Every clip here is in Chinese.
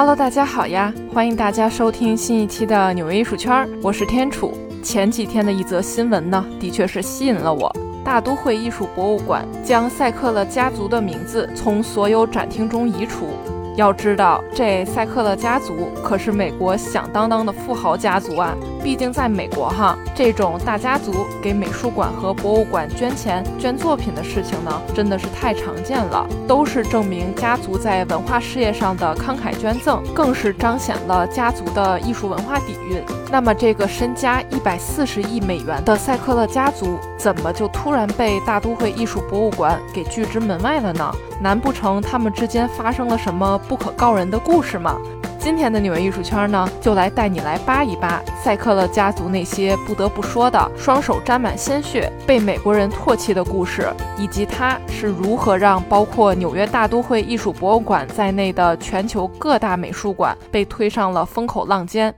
Hello，大家好呀！欢迎大家收听新一期的纽约艺术圈，我是天楚。前几天的一则新闻呢，的确是吸引了我。大都会艺术博物馆将赛克勒家族的名字从所有展厅中移除。要知道，这赛克勒家族可是美国响当当的富豪家族啊！毕竟在美国哈，这种大家族给美术馆和博物馆捐钱、捐作品的事情呢，真的是太常见了，都是证明家族在文化事业上的慷慨捐赠，更是彰显了家族的艺术文化底蕴。那么，这个身家一百四十亿美元的赛克勒家族，怎么就突然被大都会艺术博物馆给拒之门外了呢？难不成他们之间发生了什么不可告人的故事吗？今天的纽约艺术圈呢，就来带你来扒一扒塞克勒家族那些不得不说的双手沾满鲜血、被美国人唾弃的故事，以及他是如何让包括纽约大都会艺术博物馆在内的全球各大美术馆被推上了风口浪尖。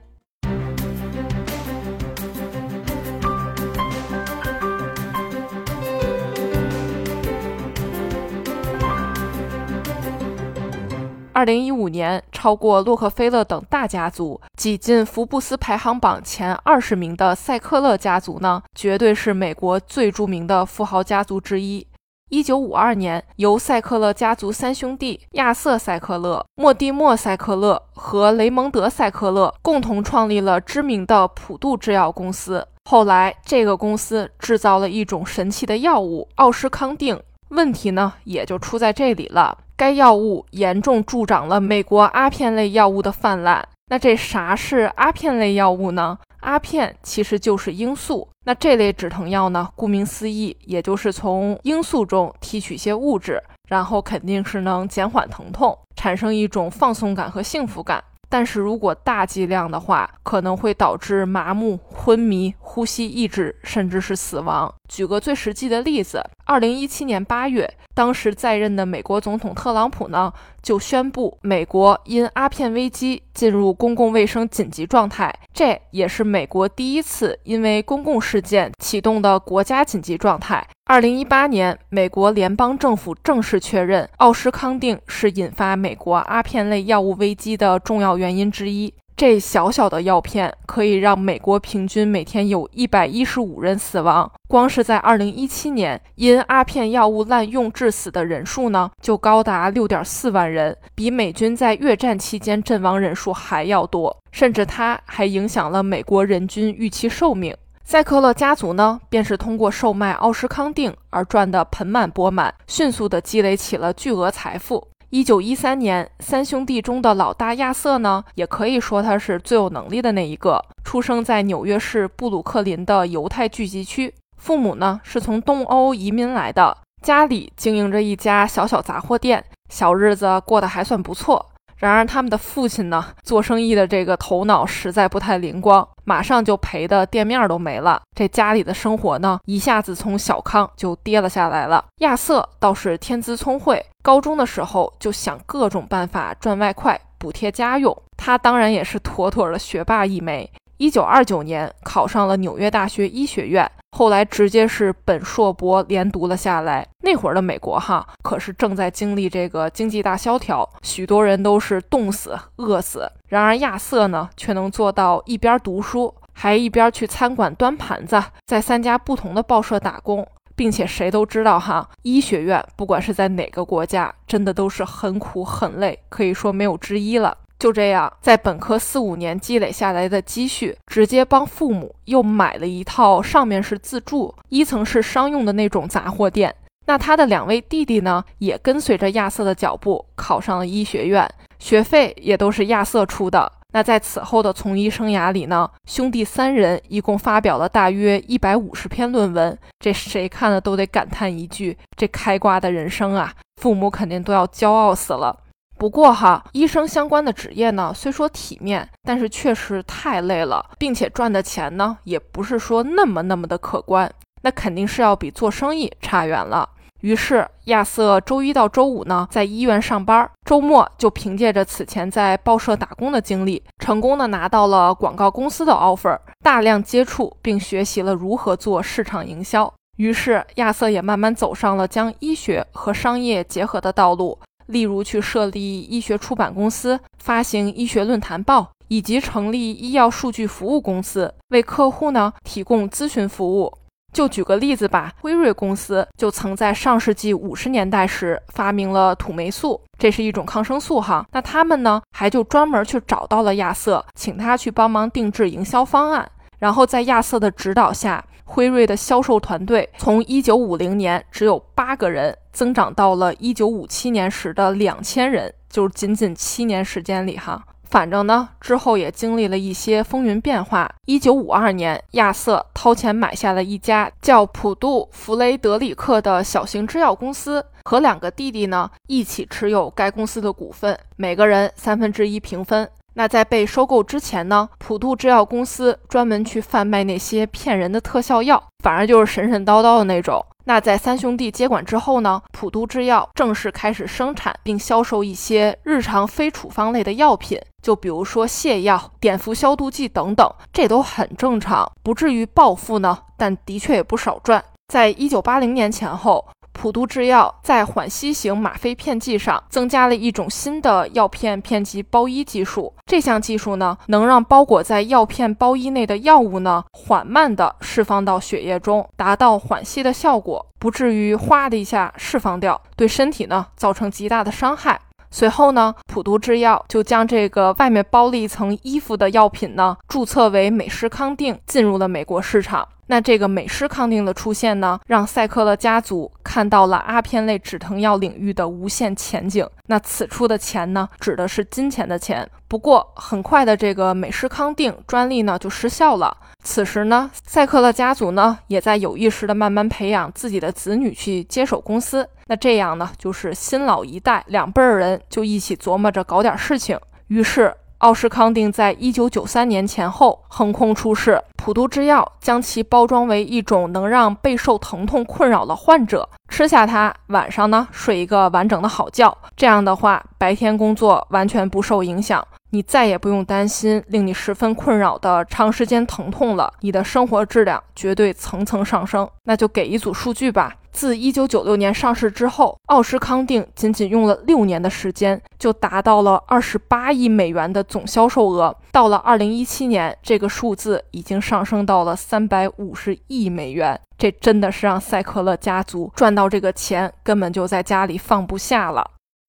二零一五年，超过洛克菲勒等大家族挤进福布斯排行榜前二十名的赛克勒家族呢，绝对是美国最著名的富豪家族之一。一九五二年，由赛克勒家族三兄弟亚瑟·赛克勒、莫蒂莫·赛克勒和雷蒙德·赛克勒共同创立了知名的普渡制药公司。后来，这个公司制造了一种神奇的药物——奥施康定。问题呢，也就出在这里了。该药物严重助长了美国阿片类药物的泛滥。那这啥是阿片类药物呢？阿片其实就是罂粟。那这类止疼药呢，顾名思义，也就是从罂粟中提取些物质，然后肯定是能减缓疼痛，产生一种放松感和幸福感。但是如果大剂量的话，可能会导致麻木、昏迷、呼吸抑制，甚至是死亡。举个最实际的例子，二零一七年八月，当时在任的美国总统特朗普呢，就宣布美国因阿片危机进入公共卫生紧急状态。这也是美国第一次因为公共事件启动的国家紧急状态。二零一八年，美国联邦政府正式确认奥施康定是引发美国阿片类药物危机的重要原因之一。这小小的药片可以让美国平均每天有一百一十五人死亡。光是在二零一七年，因阿片药物滥用致死的人数呢，就高达六点四万人，比美军在越战期间阵亡人数还要多。甚至它还影响了美国人均预期寿命。赛克勒家族呢，便是通过售卖奥施康定而赚得盆满钵满，迅速地积累起了巨额财富。一九一三年，三兄弟中的老大亚瑟呢，也可以说他是最有能力的那一个，出生在纽约市布鲁克林的犹太聚集区，父母呢是从东欧移民来的，家里经营着一家小小杂货店，小日子过得还算不错。然而，他们的父亲呢，做生意的这个头脑实在不太灵光，马上就赔的店面都没了。这家里的生活呢，一下子从小康就跌了下来了。亚瑟倒是天资聪慧，高中的时候就想各种办法赚外快，补贴家用。他当然也是妥妥的学霸一枚。一九二九年考上了纽约大学医学院。后来直接是本硕博连读了下来。那会儿的美国哈，可是正在经历这个经济大萧条，许多人都是冻死、饿死。然而亚瑟呢，却能做到一边读书，还一边去餐馆端盘子，在三家不同的报社打工，并且谁都知道哈，医学院不管是在哪个国家，真的都是很苦很累，可以说没有之一了。就这样，在本科四五年积累下来的积蓄，直接帮父母又买了一套上面是自住、一层是商用的那种杂货店。那他的两位弟弟呢，也跟随着亚瑟的脚步考上了医学院，学费也都是亚瑟出的。那在此后的从医生涯里呢，兄弟三人一共发表了大约一百五十篇论文，这谁看了都得感叹一句：这开挂的人生啊！父母肯定都要骄傲死了。不过哈，医生相关的职业呢，虽说体面，但是确实太累了，并且赚的钱呢，也不是说那么那么的可观，那肯定是要比做生意差远了。于是亚瑟周一到周五呢，在医院上班，周末就凭借着此前在报社打工的经历，成功的拿到了广告公司的 offer，大量接触并学习了如何做市场营销。于是亚瑟也慢慢走上了将医学和商业结合的道路。例如去设立医学出版公司、发行医学论坛报，以及成立医药数据服务公司，为客户呢提供咨询服务。就举个例子吧，辉瑞公司就曾在上世纪五十年代时发明了土霉素，这是一种抗生素哈。那他们呢，还就专门去找到了亚瑟，请他去帮忙定制营销方案。然后在亚瑟的指导下，辉瑞的销售团队从一九五零年只有八个人，增长到了一九五七年时的两千人，就是仅仅七年时间里哈。反正呢，之后也经历了一些风云变化。一九五二年，亚瑟掏钱买下了一家叫普渡弗雷德里克的小型制药公司，和两个弟弟呢一起持有该公司的股份，每个人三分之一平分。那在被收购之前呢，普渡制药公司专门去贩卖那些骗人的特效药，反正就是神神叨叨的那种。那在三兄弟接管之后呢，普渡制药正式开始生产并销售一些日常非处方类的药品，就比如说泻药、碘伏消毒剂等等，这都很正常，不至于暴富呢，但的确也不少赚。在一九八零年前后。普渡制药在缓吸型吗啡片剂上增加了一种新的药片片剂包衣技术。这项技术呢，能让包裹在药片包衣内的药物呢，缓慢地释放到血液中，达到缓吸的效果，不至于哗的一下释放掉，对身体呢造成极大的伤害。随后呢，普渡制药就将这个外面包了一层衣服的药品呢，注册为美施康定，进入了美国市场。那这个美施康定的出现呢，让赛克勒家族看到了阿片类止疼药领域的无限前景。那此处的钱呢，指的是金钱的钱。不过很快的，这个美施康定专利呢就失效了。此时呢，赛克勒家族呢也在有意识的慢慢培养自己的子女去接手公司。那这样呢，就是新老一代两辈儿人就一起琢磨着搞点事情。于是。奥施康定在一九九三年前后横空出世，普渡制药将其包装为一种能让备受疼痛困扰的患者吃下它，晚上呢睡一个完整的好觉。这样的话，白天工作完全不受影响，你再也不用担心令你十分困扰的长时间疼痛了，你的生活质量绝对层层上升。那就给一组数据吧。自一九九六年上市之后，奥施康定仅仅用了六年的时间，就达到了二十八亿美元的总销售额。到了二零一七年，这个数字已经上升到了三百五十亿美元。这真的是让赛克勒家族赚到这个钱，根本就在家里放不下了。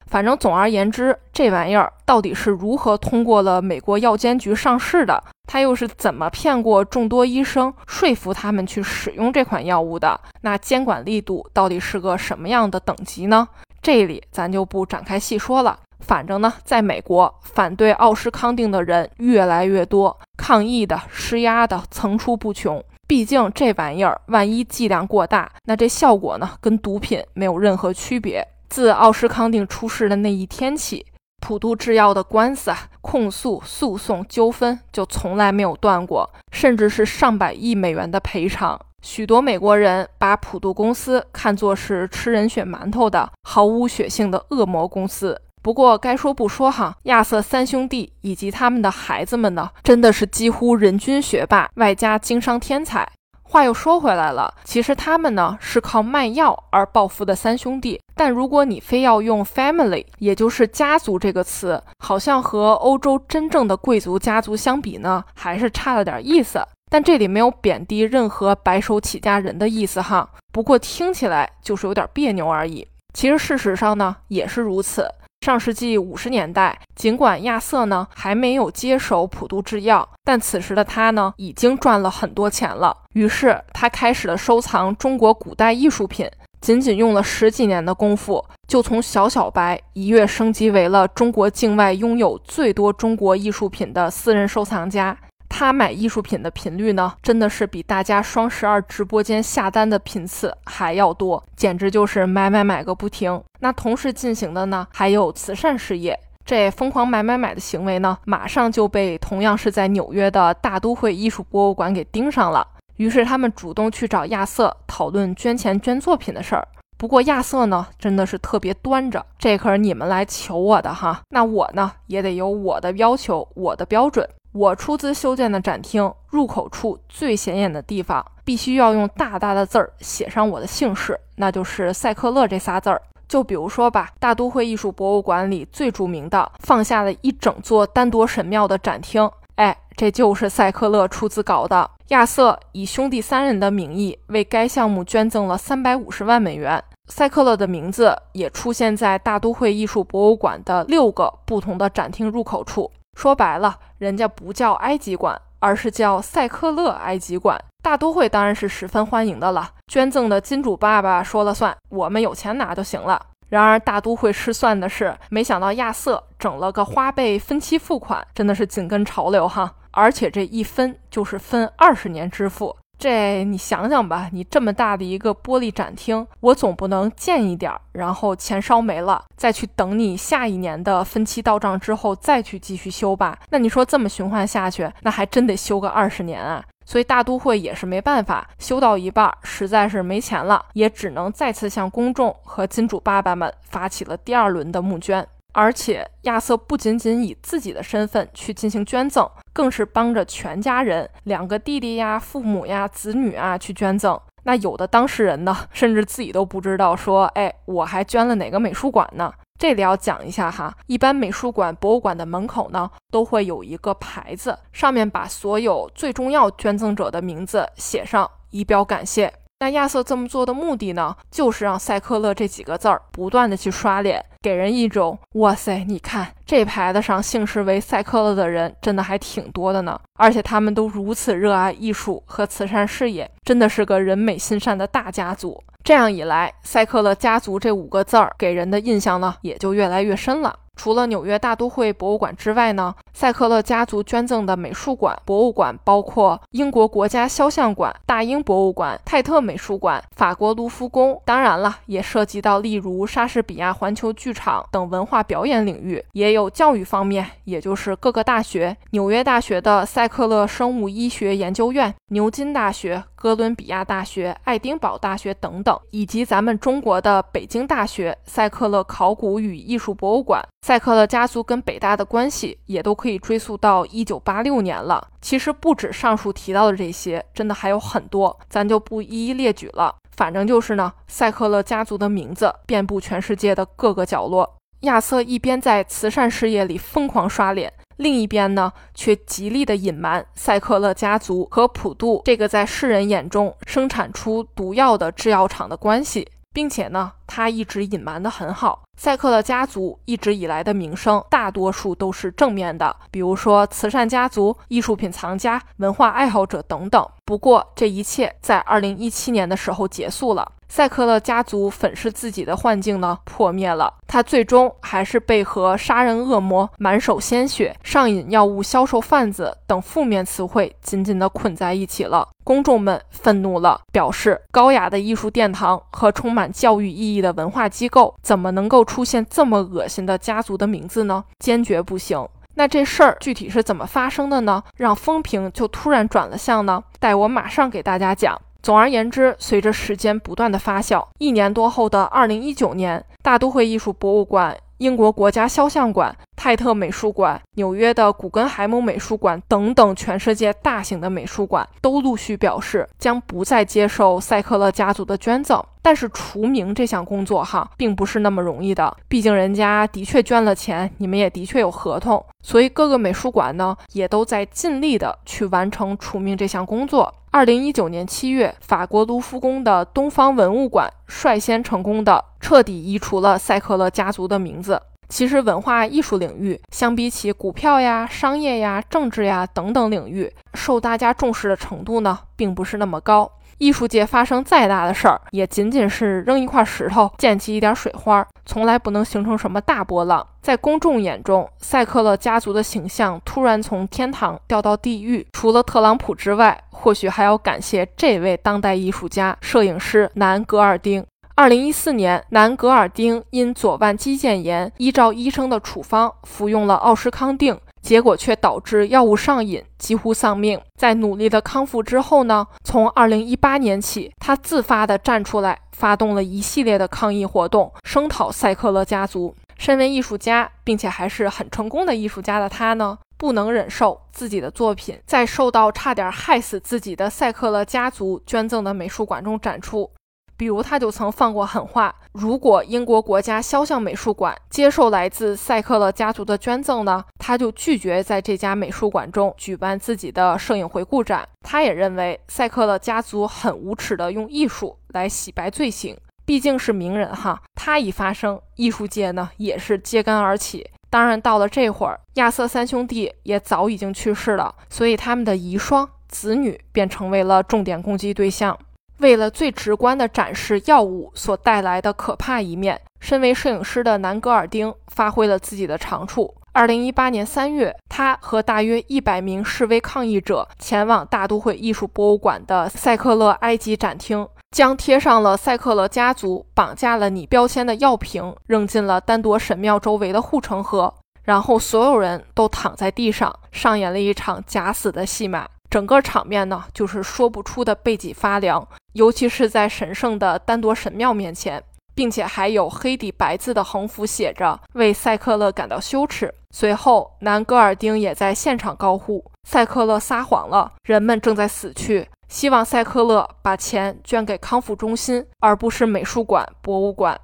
反正总而言之，这玩意儿到底是如何通过了美国药监局上市的？它又是怎么骗过众多医生，说服他们去使用这款药物的？那监管力度到底是个什么样的等级呢？这里咱就不展开细说了。反正呢，在美国，反对奥施康定的人越来越多，抗议的、施压的层出不穷。毕竟这玩意儿万一剂量过大，那这效果呢，跟毒品没有任何区别。自奥施康定出事的那一天起，普渡制药的官司、控诉、诉讼、纠纷就从来没有断过，甚至是上百亿美元的赔偿。许多美国人把普渡公司看作是吃人血馒头的、毫无血性的恶魔公司。不过该说不说哈，亚瑟三兄弟以及他们的孩子们呢，真的是几乎人均学霸，外加经商天才。话又说回来了，其实他们呢是靠卖药而暴富的三兄弟。但如果你非要用 family，也就是家族这个词，好像和欧洲真正的贵族家族相比呢，还是差了点意思。但这里没有贬低任何白手起家人的意思哈，不过听起来就是有点别扭而已。其实事实上呢，也是如此。上世纪五十年代，尽管亚瑟呢还没有接手普渡制药，但此时的他呢已经赚了很多钱了。于是他开始了收藏中国古代艺术品，仅仅用了十几年的功夫，就从小小白一跃升级为了中国境外拥有最多中国艺术品的私人收藏家。他买艺术品的频率呢，真的是比大家双十二直播间下单的频次还要多，简直就是买买买个不停。那同时进行的呢，还有慈善事业。这疯狂买买买的行为呢，马上就被同样是在纽约的大都会艺术博物馆给盯上了。于是他们主动去找亚瑟讨论捐钱捐作品的事儿。不过亚瑟呢，真的是特别端着，这可是你们来求我的哈，那我呢也得有我的要求，我的标准。我出资修建的展厅入口处最显眼的地方，必须要用大大的字儿写上我的姓氏，那就是赛克勒这仨字儿。就比如说吧，大都会艺术博物馆里最著名的，放下了一整座丹铎神庙的展厅，哎，这就是塞克勒出资搞的。亚瑟以兄弟三人的名义为该项目捐赠了三百五十万美元。塞克勒的名字也出现在大都会艺术博物馆的六个不同的展厅入口处。说白了，人家不叫埃及馆，而是叫塞克勒埃及馆。大都会当然是十分欢迎的了，捐赠的金主爸爸说了算，我们有钱拿就行了。然而大都会失算的是，没想到亚瑟整了个花呗分期付款，真的是紧跟潮流哈，而且这一分就是分二十年支付。这你想想吧，你这么大的一个玻璃展厅，我总不能建一点儿，然后钱烧没了，再去等你下一年的分期到账之后再去继续修吧？那你说这么循环下去，那还真得修个二十年啊！所以大都会也是没办法，修到一半实在是没钱了，也只能再次向公众和金主爸爸们发起了第二轮的募捐。而且亚瑟不仅仅以自己的身份去进行捐赠，更是帮着全家人，两个弟弟呀、父母呀、子女啊去捐赠。那有的当事人呢，甚至自己都不知道，说，哎，我还捐了哪个美术馆呢？这里要讲一下哈，一般美术馆、博物馆的门口呢，都会有一个牌子，上面把所有最重要捐赠者的名字写上，以表感谢。那亚瑟这么做的目的呢，就是让塞克勒这几个字儿不断的去刷脸，给人一种哇塞，你看这牌子上姓氏为塞克勒的人真的还挺多的呢，而且他们都如此热爱艺术和慈善事业，真的是个人美心善的大家族。这样一来，塞克勒家族这五个字儿给人的印象呢，也就越来越深了。除了纽约大都会博物馆之外呢，塞克勒家族捐赠的美术馆、博物馆包括英国国家肖像馆、大英博物馆、泰特美术馆、法国卢浮宫，当然了，也涉及到例如莎士比亚环球剧场等文化表演领域，也有教育方面，也就是各个大学，纽约大学的塞克勒生物医学研究院、牛津大学、哥伦比亚大学、爱丁堡大学等等，以及咱们中国的北京大学塞克勒考古与艺术博物馆。塞克勒家族跟北大的关系也都可以追溯到一九八六年了。其实不止上述提到的这些，真的还有很多，咱就不一一列举了。反正就是呢，塞克勒家族的名字遍布全世界的各个角落。亚瑟一边在慈善事业里疯狂刷脸，另一边呢，却极力的隐瞒塞克勒家族和普渡这个在世人眼中生产出毒药的制药厂的关系。并且呢，他一直隐瞒得很好。塞克勒家族一直以来的名声，大多数都是正面的，比如说慈善家族、艺术品藏家、文化爱好者等等。不过，这一切在二零一七年的时候结束了。塞克勒家族粉饰自己的幻境呢，破灭了。他最终还是被和杀人恶魔、满手鲜血、上瘾药物销售贩子等负面词汇紧紧地捆在一起了。公众们愤怒了，表示高雅的艺术殿堂和充满教育意义的文化机构，怎么能够出现这么恶心的家族的名字呢？坚决不行。那这事儿具体是怎么发生的呢？让风评就突然转了向呢？待我马上给大家讲。总而言之，随着时间不断的发酵，一年多后的二零一九年，大都会艺术博物馆、英国国家肖像馆、泰特美术馆、纽约的古根海姆美术馆等等全世界大型的美术馆都陆续表示将不再接受塞克勒家族的捐赠。但是除名这项工作哈，并不是那么容易的，毕竟人家的确捐了钱，你们也的确有合同，所以各个美术馆呢也都在尽力的去完成除名这项工作。二零一九年七月，法国卢浮宫的东方文物馆率先成功的彻底移除了塞克勒家族的名字。其实，文化艺术领域相比起股票呀、商业呀、政治呀等等领域，受大家重视的程度呢，并不是那么高。艺术界发生再大的事儿，也仅仅是扔一块石头溅起一点水花，从来不能形成什么大波浪。在公众眼中，塞克勒家族的形象突然从天堂掉到地狱，除了特朗普之外，或许还要感谢这位当代艺术家、摄影师南·格尔丁。二零一四年，南·格尔丁因左腕肌腱炎，依照医生的处方服用了奥施康定。结果却导致药物上瘾，几乎丧命。在努力的康复之后呢，从二零一八年起，他自发的站出来，发动了一系列的抗议活动，声讨塞克勒家族。身为艺术家，并且还是很成功的艺术家的他呢，不能忍受自己的作品在受到差点害死自己的塞克勒家族捐赠的美术馆中展出。比如，他就曾放过狠话：如果英国国家肖像美术馆接受来自塞克勒家族的捐赠呢，他就拒绝在这家美术馆中举办自己的摄影回顾展。他也认为塞克勒家族很无耻地用艺术来洗白罪行，毕竟是名人哈。他一发声，艺术界呢也是揭竿而起。当然，到了这会儿，亚瑟三兄弟也早已经去世了，所以他们的遗孀、子女便成为了重点攻击对象。为了最直观地展示药物所带来的可怕一面，身为摄影师的南格尔丁发挥了自己的长处。二零一八年三月，他和大约一百名示威抗议者前往大都会艺术博物馆的塞克勒埃及展厅，将贴上了塞克勒家族绑架了你标签的药瓶扔进了丹铎神庙周围的护城河，然后所有人都躺在地上，上演了一场假死的戏码。整个场面呢，就是说不出的背脊发凉，尤其是在神圣的丹铎神庙面前，并且还有黑底白字的横幅写着“为塞克勒感到羞耻”。随后，南戈尔丁也在现场高呼：“塞克勒撒谎了，人们正在死去。”希望塞克勒把钱捐给康复中心，而不是美术馆、博物馆。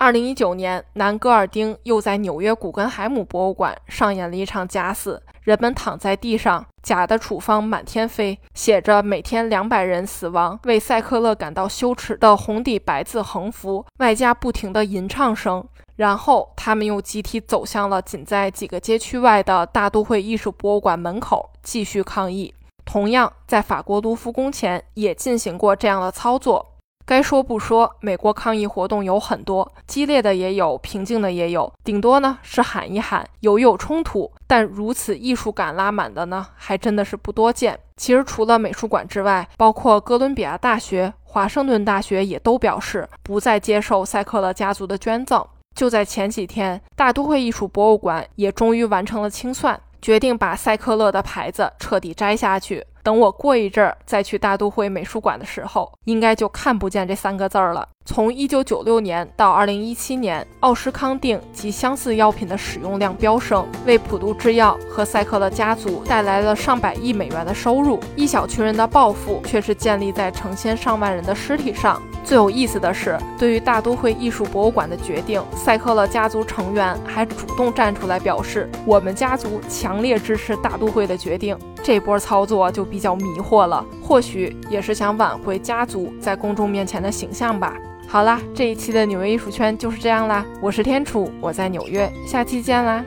二零一九年，南戈尔丁又在纽约古根海姆博物馆上演了一场假死。人们躺在地上，假的处方满天飞，写着“每天两百人死亡，为塞克勒感到羞耻”的红底白字横幅，外加不停的吟唱声。然后，他们又集体走向了仅在几个街区外的大都会艺术博物馆门口，继续抗议。同样，在法国卢浮宫前也进行过这样的操作。该说不说，美国抗议活动有很多，激烈的也有，平静的也有，顶多呢是喊一喊，有有冲突，但如此艺术感拉满的呢，还真的是不多见。其实除了美术馆之外，包括哥伦比亚大学、华盛顿大学也都表示不再接受塞克勒家族的捐赠。就在前几天，大都会艺术博物馆也终于完成了清算，决定把塞克勒的牌子彻底摘下去。等我过一阵儿再去大都会美术馆的时候，应该就看不见这三个字儿了。从一九九六年到二零一七年，奥施康定及相似药品的使用量飙升，为普渡制药和赛克勒家族带来了上百亿美元的收入。一小群人的报复却是建立在成千上万人的尸体上。最有意思的是，对于大都会艺术博物馆的决定，赛克勒家族成员还主动站出来表示：“我们家族强烈支持大都会的决定。”这波操作就比较迷惑了，或许也是想挽回家族在公众面前的形象吧。好啦，这一期的纽约艺术圈就是这样啦。我是天楚，我在纽约，下期见啦。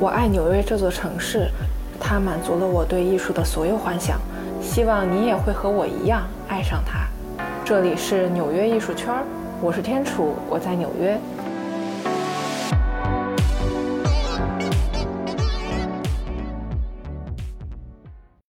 我爱纽约这座城市，它满足了我对艺术的所有幻想。希望你也会和我一样爱上它。这里是纽约艺术圈，我是天楚，我在纽约。